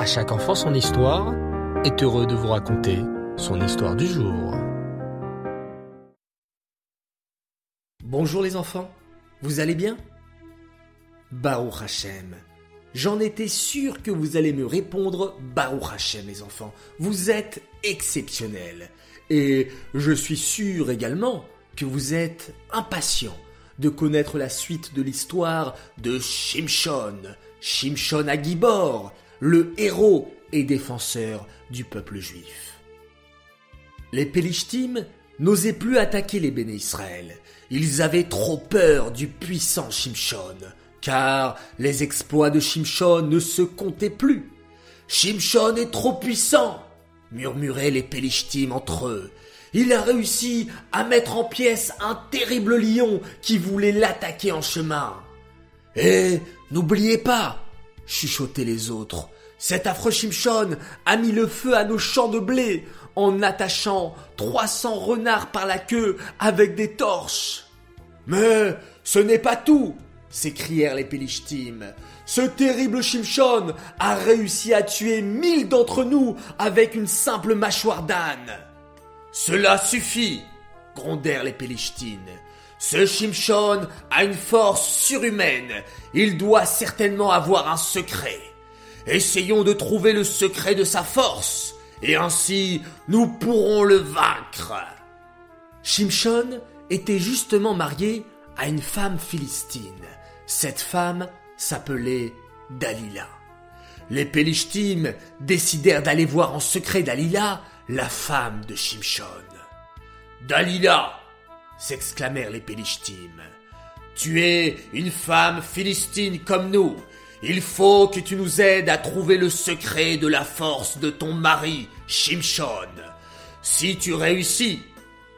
À chaque enfant son histoire est heureux de vous raconter son histoire du jour. Bonjour les enfants, vous allez bien? Baruch Hashem. J'en étais sûr que vous allez me répondre Baruch Hashem les enfants. Vous êtes exceptionnels. Et je suis sûr également que vous êtes impatients de connaître la suite de l'histoire de Shimshon, Shimshon Agibor, le héros et défenseur du peuple juif. Les Pélishtim n'osaient plus attaquer les béné Israël. Ils avaient trop peur du puissant Shimshon, car les exploits de Shimshon ne se comptaient plus. Shimshon est trop puissant, murmuraient les Pélishtim entre eux. Il a réussi à mettre en pièces un terrible lion qui voulait l'attaquer en chemin. Et n'oubliez pas, chuchotaient les autres, cet affreux Shimshon a mis le feu à nos champs de blé en attachant 300 renards par la queue avec des torches. Mais ce n'est pas tout, s'écrièrent les Pélishtim. Ce terrible Shimshon a réussi à tuer mille d'entre nous avec une simple mâchoire d'âne. Cela suffit, grondèrent les Pélishtim. Ce Shimshon a une force surhumaine. Il doit certainement avoir un secret. Essayons de trouver le secret de sa force, et ainsi nous pourrons le vaincre. Shimshon était justement marié à une femme philistine. Cette femme s'appelait Dalila. Les Pélishtim décidèrent d'aller voir en secret Dalila, la femme de Shimshon. Dalila, s'exclamèrent les Pélishtim, tu es une femme philistine comme nous. Il faut que tu nous aides à trouver le secret de la force de ton mari, Shimshon. Si tu réussis,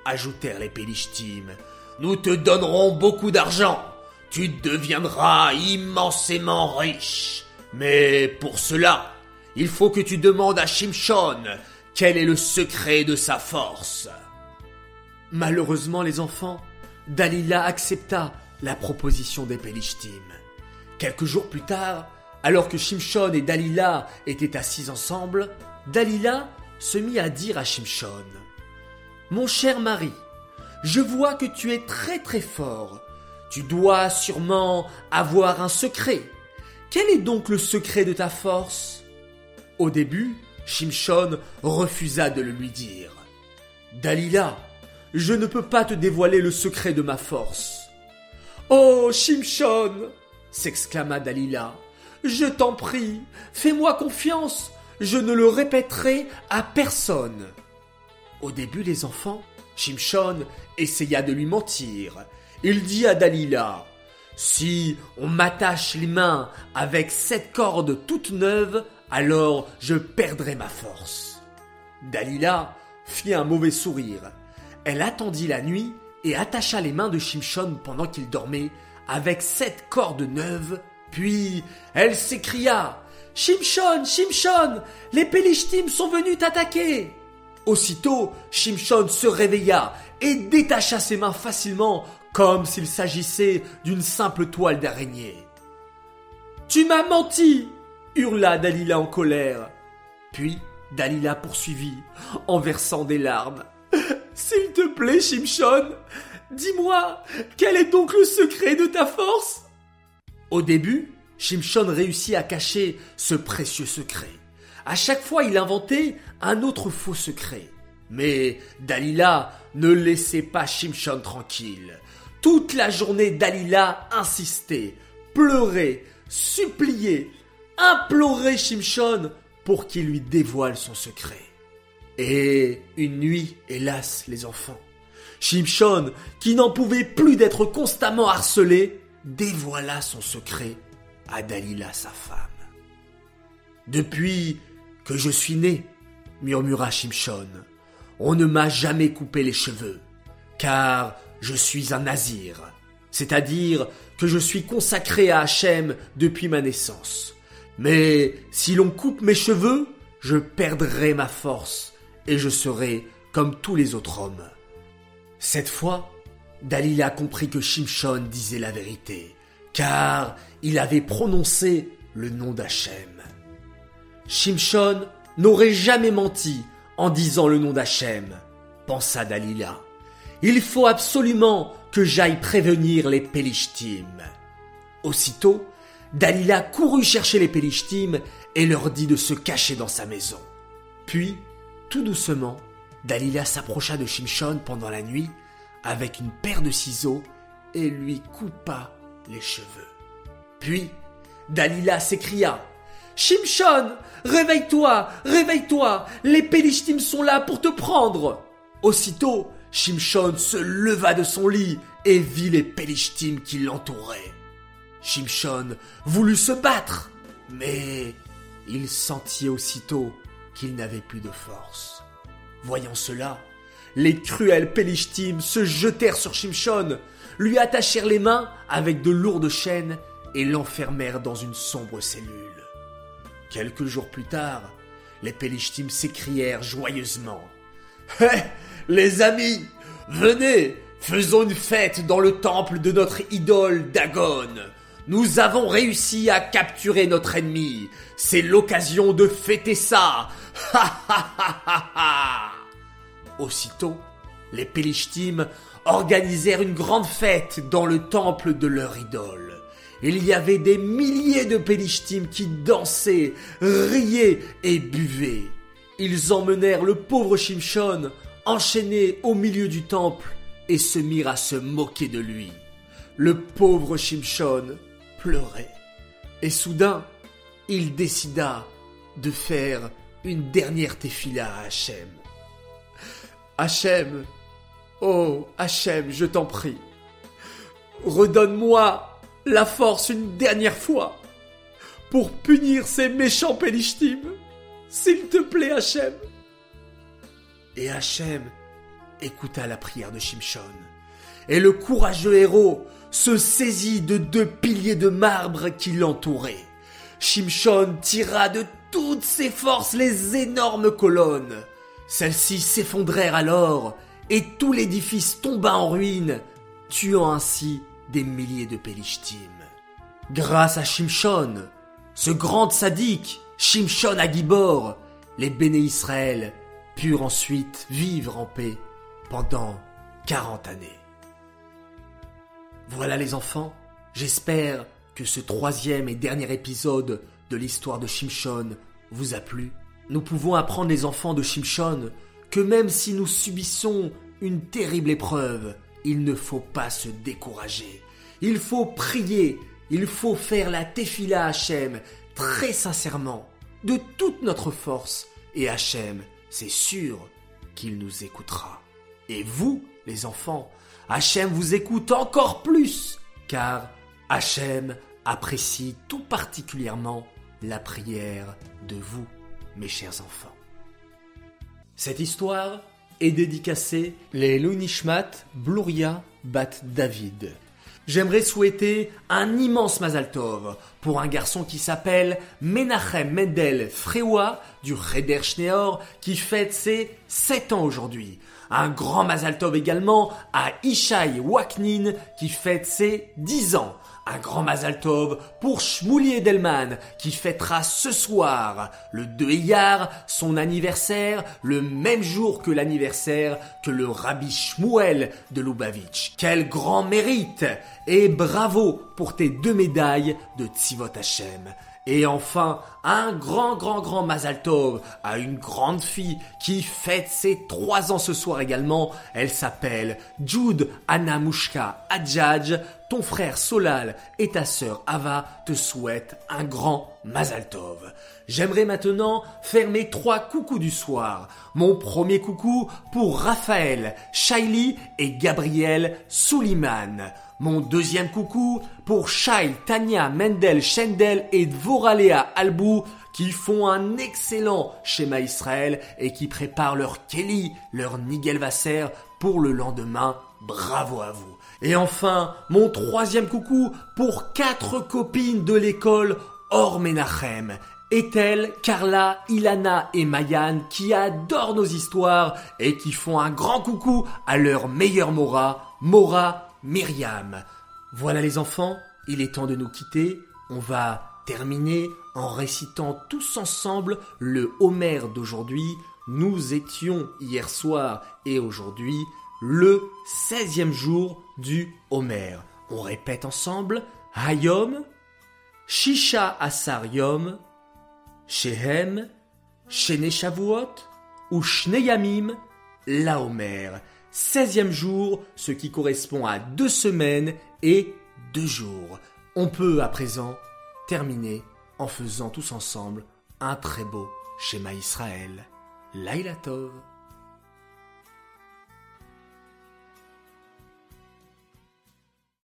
ajoutèrent les Pélishtim, nous te donnerons beaucoup d'argent tu deviendras immensément riche. Mais pour cela, il faut que tu demandes à Shimshon quel est le secret de sa force. Malheureusement, les enfants, Dalila accepta la proposition des Pélishtim. Quelques jours plus tard, alors que Shimshon et Dalila étaient assis ensemble, Dalila se mit à dire à Shimshon Mon cher mari, je vois que tu es très très fort tu dois sûrement avoir un secret. Quel est donc le secret de ta force? Au début, Shimshon refusa de le lui dire. Dalila, je ne peux pas te dévoiler le secret de ma force. Oh, Shimshon s'exclama Dalila. Je t'en prie, fais-moi confiance, je ne le répéterai à personne. Au début, les enfants, Shimshon essaya de lui mentir, il dit à Dalila, Si on m'attache les mains avec cette corde toute neuve, alors je perdrai ma force. Dalila fit un mauvais sourire. Elle attendit la nuit et attacha les mains de Shimshon pendant qu'il dormait avec cette corde neuve, puis elle s'écria Shimshon, Shimshon, les Pélishtim sont venus t'attaquer. Aussitôt, Shimshon se réveilla et détacha ses mains facilement comme s'il s'agissait d'une simple toile d'araignée. Tu m'as menti hurla Dalila en colère. Puis Dalila poursuivit en versant des larmes. S'il te plaît, Shimshon, dis-moi, quel est donc le secret de ta force? Au début, Shimshon réussit à cacher ce précieux secret. À chaque fois, il inventait un autre faux secret. Mais Dalila ne laissait pas Shimshon tranquille. Toute la journée, Dalila insistait, pleurait, suppliait, implorait Shimshon pour qu'il lui dévoile son secret. Et une nuit, hélas, les enfants, Shimshon, qui n'en pouvait plus d'être constamment harcelé, dévoila son secret à Dalila, sa femme. Depuis que je suis né, murmura Shimshon, on ne m'a jamais coupé les cheveux, car je suis un nazir, c'est-à-dire que je suis consacré à Hachem depuis ma naissance. Mais si l'on coupe mes cheveux, je perdrai ma force et je serai comme tous les autres hommes. Cette fois, Dalila comprit que Shimshon disait la vérité, car il avait prononcé le nom d'Hachem. Shimshon n'aurait jamais menti en disant le nom d'Hachem, pensa Dalila. Il faut absolument que j'aille prévenir les Pélishtim. Aussitôt, Dalila courut chercher les Pélishtim et leur dit de se cacher dans sa maison. Puis, tout doucement, Dalila s'approcha de Shimshon pendant la nuit avec une paire de ciseaux et lui coupa les cheveux. Puis, Dalila s'écria Shimshon, réveille-toi, réveille-toi, les Pélishtim sont là pour te prendre. Aussitôt, Shimshon se leva de son lit et vit les Pélishtim qui l'entouraient. Shimshon voulut se battre, mais il sentit aussitôt qu'il n'avait plus de force. Voyant cela, les cruels Pélishtim se jetèrent sur Shimshon, lui attachèrent les mains avec de lourdes chaînes et l'enfermèrent dans une sombre cellule. Quelques jours plus tard, les Pélishtim s'écrièrent joyeusement. Hé, les amis, venez, faisons une fête dans le temple de notre idole Dagon. Nous avons réussi à capturer notre ennemi. C'est l'occasion de fêter ça. Ha ha ha ha. Aussitôt, les Pélishtim organisèrent une grande fête dans le temple de leur idole. Il y avait des milliers de Pélishtim qui dansaient, riaient et buvaient. Ils emmenèrent le pauvre Shimshon enchaîné au milieu du temple et se mirent à se moquer de lui. Le pauvre Shimshon pleurait. Et soudain, il décida de faire une dernière tefila à Hachem. Hachem, oh Hachem, je t'en prie, redonne-moi la force une dernière fois pour punir ces méchants Pélishtim. S'il te plaît, Hachem. Et Hachem écouta la prière de Shimshon. Et le courageux héros se saisit de deux piliers de marbre qui l'entouraient. Shimshon tira de toutes ses forces les énormes colonnes. Celles-ci s'effondrèrent alors, et tout l'édifice tomba en ruine, tuant ainsi des milliers de Pélishtim. Grâce à Shimshon, ce grand sadique, Shimshon Agibor, les béné Israël purent ensuite vivre en paix pendant 40 années. Voilà les enfants, j'espère que ce troisième et dernier épisode de l'histoire de Shimshon vous a plu. Nous pouvons apprendre les enfants de Shimshon que même si nous subissons une terrible épreuve, il ne faut pas se décourager. Il faut prier, il faut faire la tefila Hachem très sincèrement, de toute notre force, et Hachem, c'est sûr qu'il nous écoutera. Et vous, les enfants, Hachem vous écoute encore plus, car Hachem apprécie tout particulièrement la prière de vous, mes chers enfants. Cette histoire est dédicacée les Lunishmat Bluria Bat David. J'aimerais souhaiter un immense Mazal Tov pour un garçon qui s'appelle Menachem Mendel Frewa du Reder Schneor qui fête ses 7 ans aujourd'hui. Un grand Mazal Tov également à Ishai Waknin qui fête ses 10 ans. Un grand Mazal Tov pour Shmoulier Edelman qui fêtera ce soir le 2 Iyar son anniversaire le même jour que l'anniversaire que le Rabbi Shmuel de Lubavitch. Quel grand mérite et bravo pour tes deux médailles de Tzivot Hashem. Et enfin, un grand, grand, grand Mazal Tov à une grande fille qui fête ses trois ans ce soir également. Elle s'appelle Jude Anamushka Adjadj. Ton frère Solal et ta sœur Ava te souhaitent un grand Mazal Tov. J'aimerais maintenant faire mes trois coucous du soir. Mon premier coucou pour Raphaël, Shaili et Gabriel Souliman. Mon deuxième coucou pour Shai, Tania, Mendel, Shendel et Dvoralea Albou qui font un excellent schéma Israël et qui préparent leur Kelly, leur Nigel Vasser pour le lendemain. Bravo à vous. Et enfin, mon troisième coucou pour quatre copines de l'école Or Menachem. Ethel, Carla, Ilana et Mayan qui adorent nos histoires et qui font un grand coucou à leur meilleure Mora, Mora Myriam. Voilà les enfants, il est temps de nous quitter. On va terminer en récitant tous ensemble le Homère d'aujourd'hui. Nous étions hier soir et aujourd'hui le 16e jour du Homère. On répète ensemble Hayom, Shisha Asar Yom, Shehem, Shene Shavuot ou Shneyamim, la Homère. 16e jour, ce qui correspond à deux semaines et deux jours. On peut à présent terminer en faisant tous ensemble un très beau schéma Israël. Laila Tov.